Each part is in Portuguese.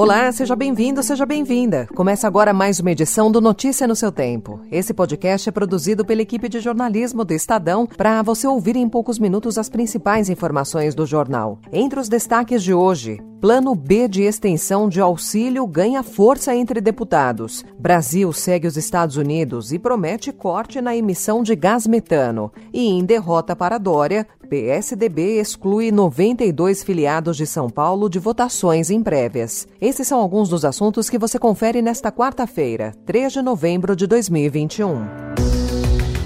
Olá, seja bem-vindo, seja bem-vinda. Começa agora mais uma edição do Notícia no seu tempo. Esse podcast é produzido pela equipe de jornalismo do Estadão para você ouvir em poucos minutos as principais informações do jornal. Entre os destaques de hoje, Plano B de extensão de auxílio ganha força entre deputados. Brasil segue os Estados Unidos e promete corte na emissão de gás metano. E em derrota para Dória, PSDB exclui 92 filiados de São Paulo de votações em prévias. Esses são alguns dos assuntos que você confere nesta quarta-feira, 3 de novembro de 2021.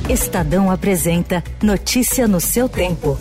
Estadão apresenta Notícia no seu tempo.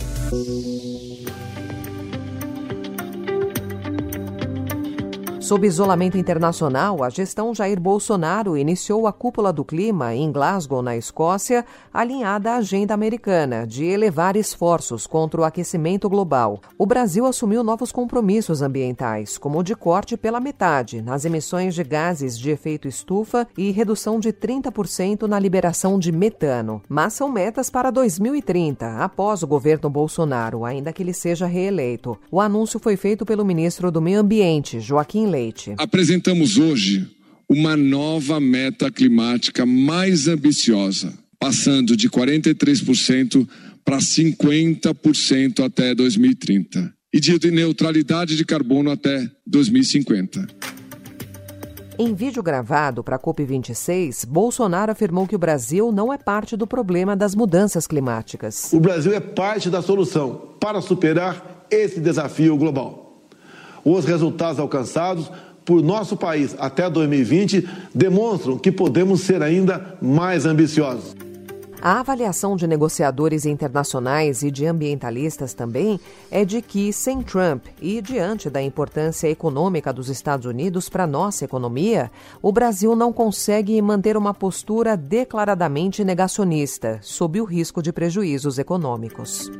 Sob isolamento internacional, a gestão Jair Bolsonaro iniciou a cúpula do clima em Glasgow, na Escócia, alinhada à agenda americana de elevar esforços contra o aquecimento global. O Brasil assumiu novos compromissos ambientais, como o de corte pela metade nas emissões de gases de efeito estufa e redução de 30% na liberação de metano. Mas são metas para 2030, após o governo Bolsonaro, ainda que ele seja reeleito. O anúncio foi feito pelo ministro do Meio Ambiente, Joaquim Leite. Apresentamos hoje uma nova meta climática mais ambiciosa, passando de 43% para 50% até 2030 e de neutralidade de carbono até 2050. Em vídeo gravado para a COP26, Bolsonaro afirmou que o Brasil não é parte do problema das mudanças climáticas. O Brasil é parte da solução para superar esse desafio global. Os resultados alcançados por nosso país até 2020 demonstram que podemos ser ainda mais ambiciosos. A avaliação de negociadores internacionais e de ambientalistas também é de que, sem Trump e diante da importância econômica dos Estados Unidos para nossa economia, o Brasil não consegue manter uma postura declaradamente negacionista, sob o risco de prejuízos econômicos.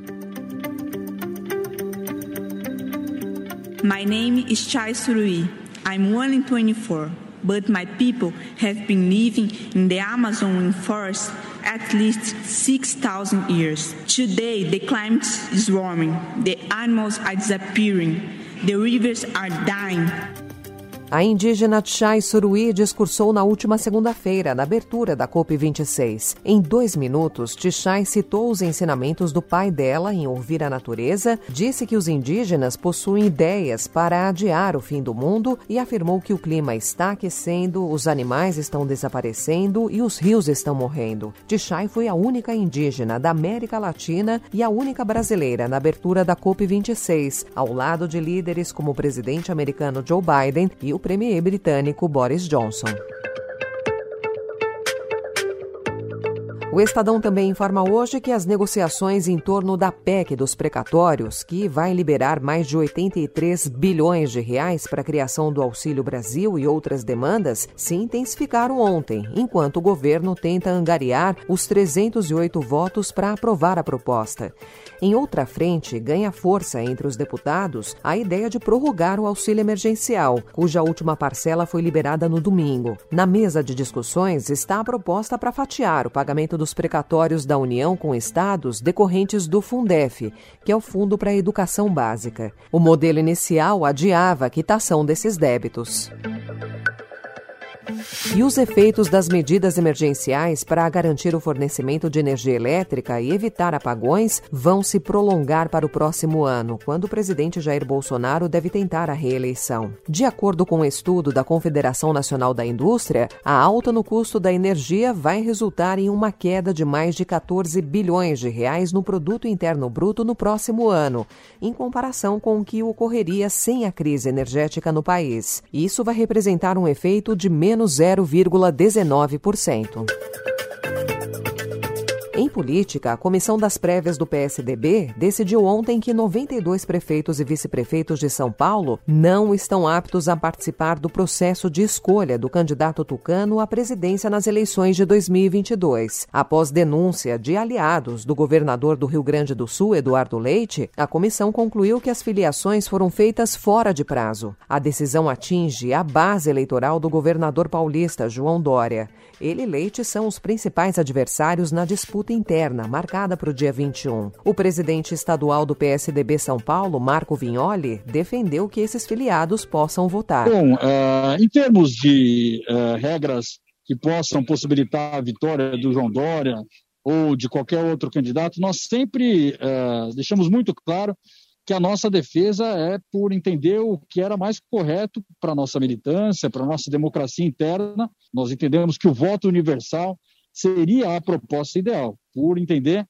My name is Chai Surui. I'm in 24, but my people have been living in the Amazon rainforest at least 6,000 years. Today, the climate is warming, the animals are disappearing, the rivers are dying. A indígena Chai Suruí discursou na última segunda-feira, na abertura da COP26. Em dois minutos, Tichai citou os ensinamentos do pai dela em ouvir a natureza, disse que os indígenas possuem ideias para adiar o fim do mundo e afirmou que o clima está aquecendo, os animais estão desaparecendo e os rios estão morrendo. Tichai foi a única indígena da América Latina e a única brasileira na abertura da COP26, ao lado de líderes como o presidente americano Joe Biden e o premier britânico Boris Johnson. O Estadão também informa hoje que as negociações em torno da PEC dos precatórios, que vai liberar mais de 83 bilhões de reais para a criação do Auxílio Brasil e outras demandas, se intensificaram ontem, enquanto o governo tenta angariar os 308 votos para aprovar a proposta. Em outra frente, ganha força entre os deputados a ideia de prorrogar o auxílio emergencial, cuja última parcela foi liberada no domingo. Na mesa de discussões está a proposta para fatiar o pagamento dos precatórios da União com estados decorrentes do Fundef, que é o Fundo para a Educação Básica. O modelo inicial adiava a quitação desses débitos. E os efeitos das medidas emergenciais para garantir o fornecimento de energia elétrica e evitar apagões vão se prolongar para o próximo ano, quando o presidente Jair Bolsonaro deve tentar a reeleição. De acordo com um estudo da Confederação Nacional da Indústria, a alta no custo da energia vai resultar em uma queda de mais de 14 bilhões de reais no produto interno bruto no próximo ano, em comparação com o que ocorreria sem a crise energética no país. Isso vai representar um efeito de menos 0,19%. Em política, a Comissão das Prévias do PSDB decidiu ontem que 92 prefeitos e vice-prefeitos de São Paulo não estão aptos a participar do processo de escolha do candidato tucano à presidência nas eleições de 2022. Após denúncia de aliados do governador do Rio Grande do Sul, Eduardo Leite, a comissão concluiu que as filiações foram feitas fora de prazo. A decisão atinge a base eleitoral do governador paulista, João Dória. Ele e Leite são os principais adversários na disputa interna, marcada para o dia 21. O presidente estadual do PSDB São Paulo, Marco Vignoli, defendeu que esses filiados possam votar. Bom, uh, em termos de uh, regras que possam possibilitar a vitória do João Dória ou de qualquer outro candidato, nós sempre uh, deixamos muito claro que a nossa defesa é por entender o que era mais correto para a nossa militância, para a nossa democracia interna. Nós entendemos que o voto universal seria a proposta ideal, por entender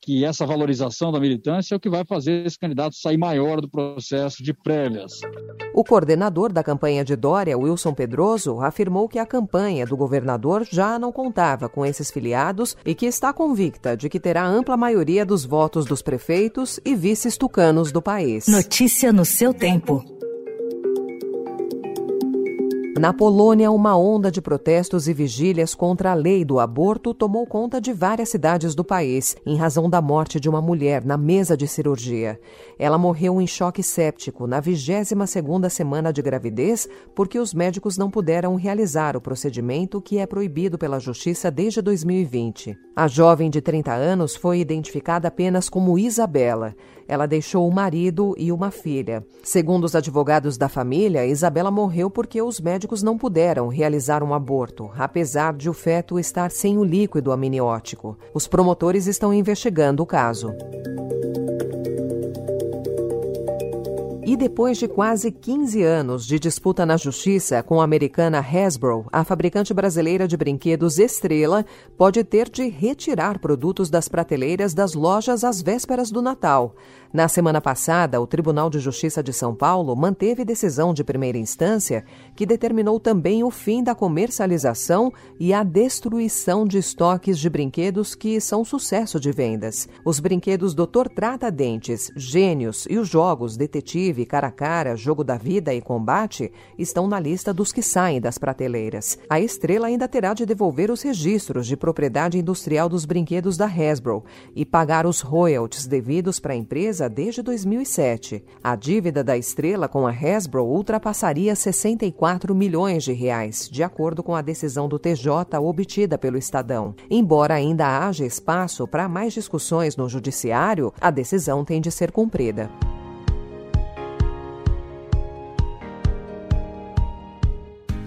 que essa valorização da militância é o que vai fazer esse candidato sair maior do processo de prévias. O coordenador da campanha de Dória, Wilson Pedroso, afirmou que a campanha do governador já não contava com esses filiados e que está convicta de que terá ampla maioria dos votos dos prefeitos e vices tucanos do país. Notícia no seu tempo. Na Polônia, uma onda de protestos e vigílias contra a lei do aborto tomou conta de várias cidades do país, em razão da morte de uma mulher na mesa de cirurgia. Ela morreu em choque séptico na 22ª semana de gravidez, porque os médicos não puderam realizar o procedimento que é proibido pela justiça desde 2020. A jovem de 30 anos foi identificada apenas como Isabela. Ela deixou o marido e uma filha. Segundo os advogados da família, Isabela morreu porque os médicos não puderam realizar um aborto, apesar de o feto estar sem o líquido amniótico. Os promotores estão investigando o caso. E depois de quase 15 anos de disputa na justiça com a americana Hasbro, a fabricante brasileira de brinquedos Estrela pode ter de retirar produtos das prateleiras das lojas às vésperas do Natal. Na semana passada, o Tribunal de Justiça de São Paulo manteve decisão de primeira instância que determinou também o fim da comercialização e a destruição de estoques de brinquedos que são sucesso de vendas. Os brinquedos Doutor Trata Dentes, Gênios e os jogos Detetive, Cara a Cara, Jogo da Vida e Combate estão na lista dos que saem das prateleiras. A Estrela ainda terá de devolver os registros de propriedade industrial dos brinquedos da Hasbro e pagar os royalties devidos para a empresa desde 2007. A dívida da estrela com a Hasbro ultrapassaria 64 milhões de reais, de acordo com a decisão do TJ obtida pelo Estadão. Embora ainda haja espaço para mais discussões no judiciário, a decisão tem de ser cumprida.